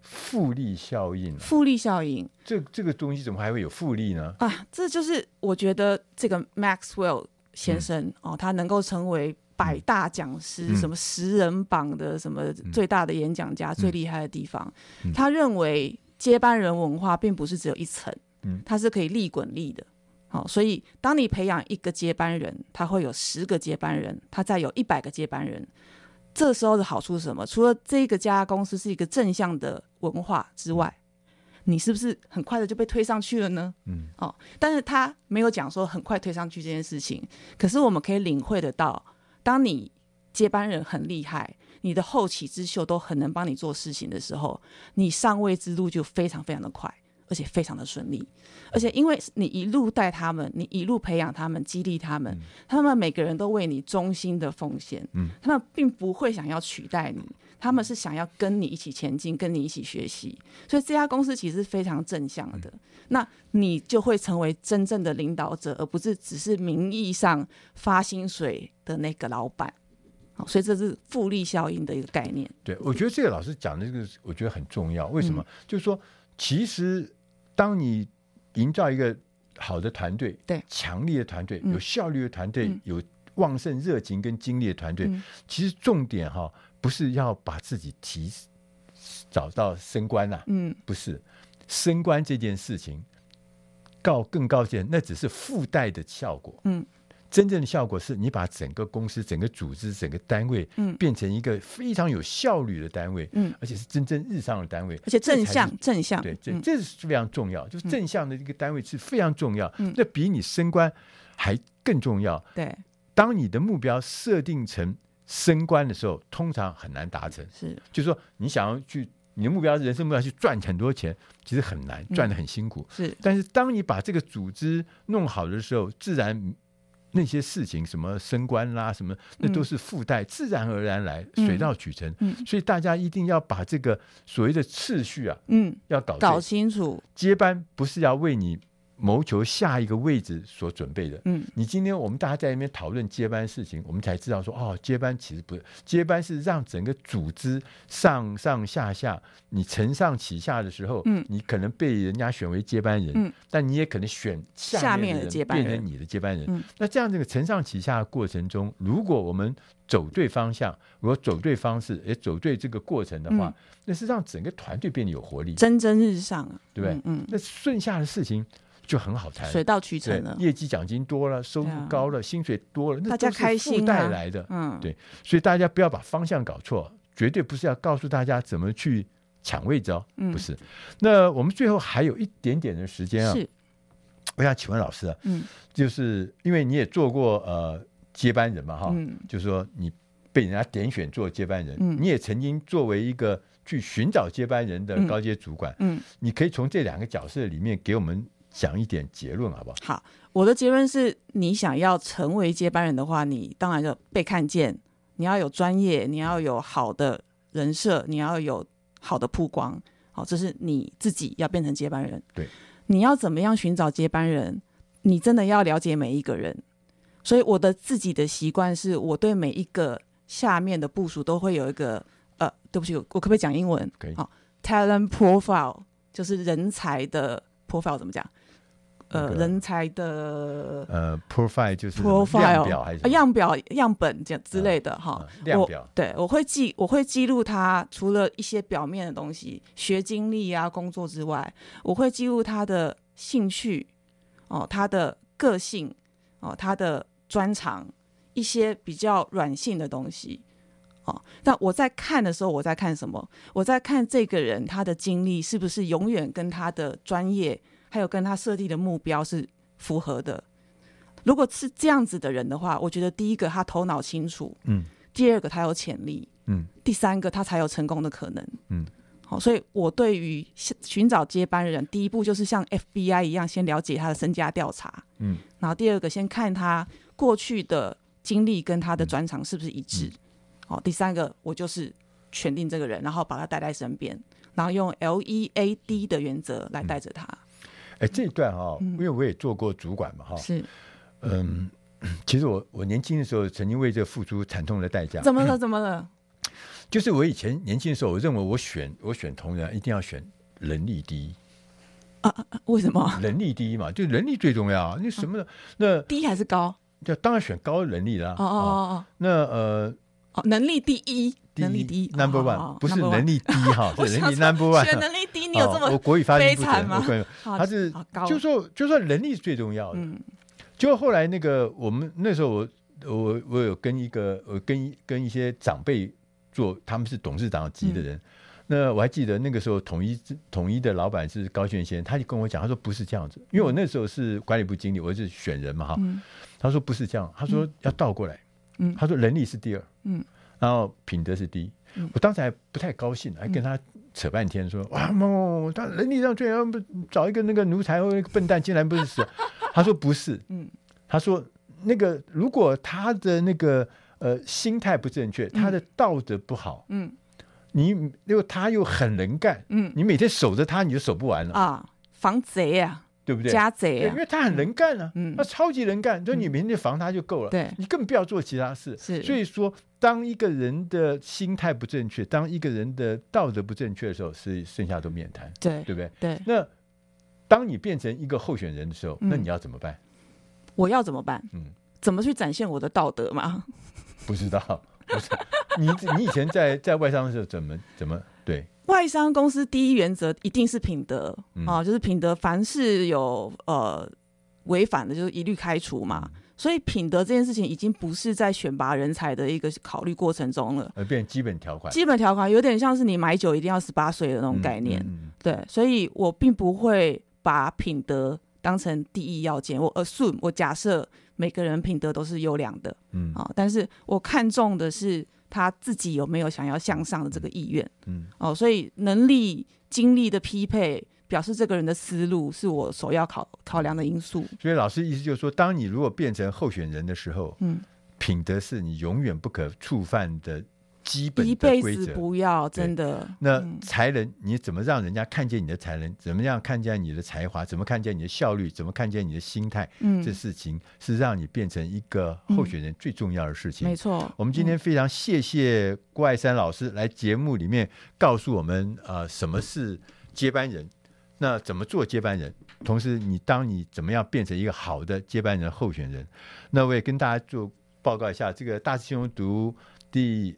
复利效应。复利效应，这这个东西怎么还会有复利呢？啊，这就是我觉得这个 Maxwell 先生、嗯、哦，他能够成为百大讲师，嗯、什么十人榜的什么最大的演讲家，嗯、最厉害的地方，嗯、他认为接班人文化并不是只有一层。它是可以利滚利的，好，所以当你培养一个接班人，他会有十个接班人，他再有一百个接班人。这时候的好处是什么？除了这个家公司是一个正向的文化之外，你是不是很快的就被推上去了呢？嗯，哦，但是他没有讲说很快推上去这件事情。可是我们可以领会得到，当你接班人很厉害，你的后起之秀都很能帮你做事情的时候，你上位之路就非常非常的快。而且非常的顺利，而且因为你一路带他们，你一路培养他们，激励他们，嗯、他们每个人都为你衷心的奉献，嗯，他们并不会想要取代你，他们是想要跟你一起前进，跟你一起学习，所以这家公司其实是非常正向的，嗯、那你就会成为真正的领导者，而不是只是名义上发薪水的那个老板，好，所以这是复利效应的一个概念。对，我觉得这个老师讲的这个，我觉得很重要，为什么？嗯、就是说。其实，当你营造一个好的团队，对。强力的团队，有效率的团队，嗯、有旺盛热情跟精力的团队，嗯、其实重点哈，不是要把自己提找到升官呐、啊，嗯，不是升官这件事情，告更高阶，那只是附带的效果。嗯。真正的效果是你把整个公司、整个组织、整个单位，嗯，变成一个非常有效率的单位，嗯，而且是真正日上的单位，而且正向正向，对，这这是非常重要，就是正向的一个单位是非常重要，嗯，这比你升官还更重要。对，当你的目标设定成升官的时候，通常很难达成。是，就是说你想要去，你的目标人生目标去赚很多钱，其实很难，赚的很辛苦。是，但是当你把这个组织弄好的时候，自然。那些事情，什么升官啦，什么那都是附带，自然而然来，水到渠成。嗯，所以大家一定要把这个所谓的次序啊，嗯，要搞搞清楚。接班不是要为你。谋求下一个位置所准备的，嗯，你今天我们大家在那边讨论接班事情，我们才知道说，哦，接班其实不是，接班是让整个组织上上下下，你承上启下的时候，嗯，你可能被人家选为接班人，嗯，但你也可能选下面的人变成你的接班人，嗯，那这样这个承上启下的过程中，如果我们走对方向，如果走对方式，也走对这个过程的话，嗯，那是让整个团队变得有活力，蒸蒸日上，对不对？嗯，嗯，那剩下的事情。就很好谈，水到渠成了，业绩奖金多了，收入高了，啊、薪水多了，大家开心、啊、附带来的，嗯，对，所以大家不要把方向搞错，绝对不是要告诉大家怎么去抢位置哦，嗯、不是。那我们最后还有一点点的时间啊，是，我想请问老师啊，嗯，就是因为你也做过呃接班人嘛哈，嗯，就是说你被人家点选做接班人，嗯，你也曾经作为一个去寻找接班人的高阶主管，嗯，你可以从这两个角色里面给我们。讲一点结论好不好？好，我的结论是你想要成为接班人的话，你当然要被看见，你要有专业，你要有好的人设，你要有好的曝光。好，这是你自己要变成接班人。对，你要怎么样寻找接班人？你真的要了解每一个人。所以我的自己的习惯是我对每一个下面的部署都会有一个呃，对不起，我可不可以讲英文？可以。好，talent profile 就是人才的 profile 怎么讲？呃，人才的呃，profile 就是 profile 样表还是样表样本这样之类的哈。量表对，我会记，我会记录他除了一些表面的东西，学经历啊、工作之外，我会记录他的兴趣哦，他的个性哦，他的专长，一些比较软性的东西哦。但我在看的时候，我在看什么？我在看这个人他的经历是不是永远跟他的专业。还有跟他设定的目标是符合的。如果是这样子的人的话，我觉得第一个他头脑清楚，嗯，第二个他有潜力，嗯，第三个他才有成功的可能，嗯。好，所以我对于寻找接班人，第一步就是像 FBI 一样，先了解他的身家调查，嗯，然后第二个先看他过去的经历跟他的专长是不是一致，好，第三个我就是选定这个人，然后把他带在身边，然后用 LEAD 的原则来带着他。哎，这一段哈、哦，因为我也做过主管嘛，哈、嗯，是，嗯，其实我我年轻的时候曾经为这付出惨痛的代价。怎么了？怎么了？就是我以前年轻的时候，我认为我选我选同仁一定要选能力第一啊啊！为什么？能力第一嘛，就能力最重要。那什么呢？那低还是高？就当然选高能力啦。哦哦哦。那呃，哦，能力第一。能力第一，Number One，不是能力低哈，是能力 Number One。选能力低，你有这么我国语发音不准吗？他是就说就说能力是最重要的。就后来那个我们那时候我我我有跟一个我跟跟一些长辈做，他们是董事长级的人。那我还记得那个时候统一统一的老板是高炫先，他就跟我讲，他说不是这样子，因为我那时候是管理部经理，我是选人嘛哈。他说不是这样，他说要倒过来。他说能力是第二。嗯。然后品德是第一，我当时还不太高兴，还跟他扯半天，说哇，他能力上最找一个那个奴才或那个笨蛋竟然不是死？他说不是，嗯。他说那个如果他的那个呃心态不正确，他的道德不好，嗯。你又他又很能干，嗯。你每天守着他你就守不完了。啊，防贼啊。对不对？家贼，因为他很能干啊，嗯，他超级能干，就你每天防他就够了，对，你更不要做其他事。是，所以说，当一个人的心态不正确，当一个人的道德不正确的时候，是剩下都免谈，对，对不对？对。那当你变成一个候选人的时候，那你要怎么办？我要怎么办？嗯，怎么去展现我的道德嘛？不知道，不是你，你以前在在外商的时候怎么怎么对？外商公司第一原则一定是品德、嗯、啊，就是品德，凡是有呃违反的，就是一律开除嘛。嗯、所以品德这件事情已经不是在选拔人才的一个考虑过程中了，而变基本条款。基本条款有点像是你买酒一定要十八岁的那种概念。对，所以我并不会把品德当成第一要件。我 assume 我假设每个人品德都是优良的，嗯啊，但是我看重的是。他自己有没有想要向上的这个意愿？嗯，哦，所以能力、精力的匹配，表示这个人的思路是我首要考考量的因素。所以老师意思就是说，当你如果变成候选人的时候，嗯，品德是你永远不可触犯的。基本一辈子不要真的。那才能，你怎么让人家看见你的才能？怎么样看见你的才华？怎么看见你的效率？怎么看见你的心态？嗯，这事情是让你变成一个候选人最重要的事情。没错。我们今天非常谢谢郭爱山老师来节目里面告诉我们，呃，什么是接班人？那怎么做接班人？同时，你当你怎么样变成一个好的接班人候选人？那我也跟大家做报告一下，这个大师兄读第。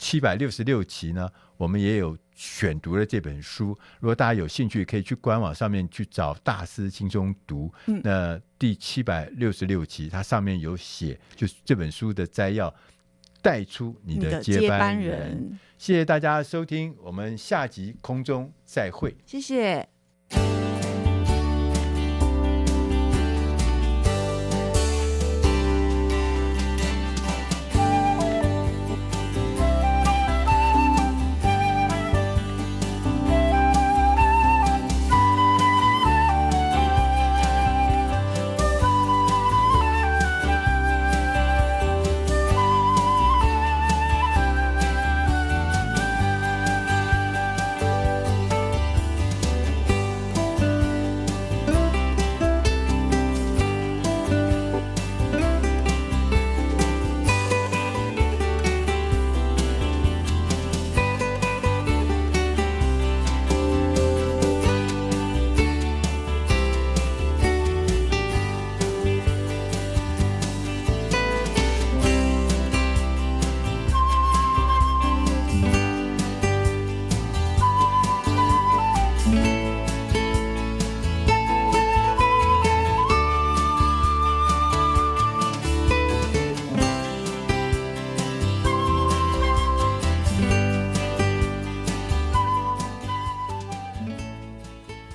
七百六十六期呢，我们也有选读了这本书。如果大家有兴趣，可以去官网上面去找《大师轻松读》。嗯，那第七百六十六期，它上面有写，就是这本书的摘要，带出你的接班人。班人谢谢大家收听，我们下集空中再会。谢谢。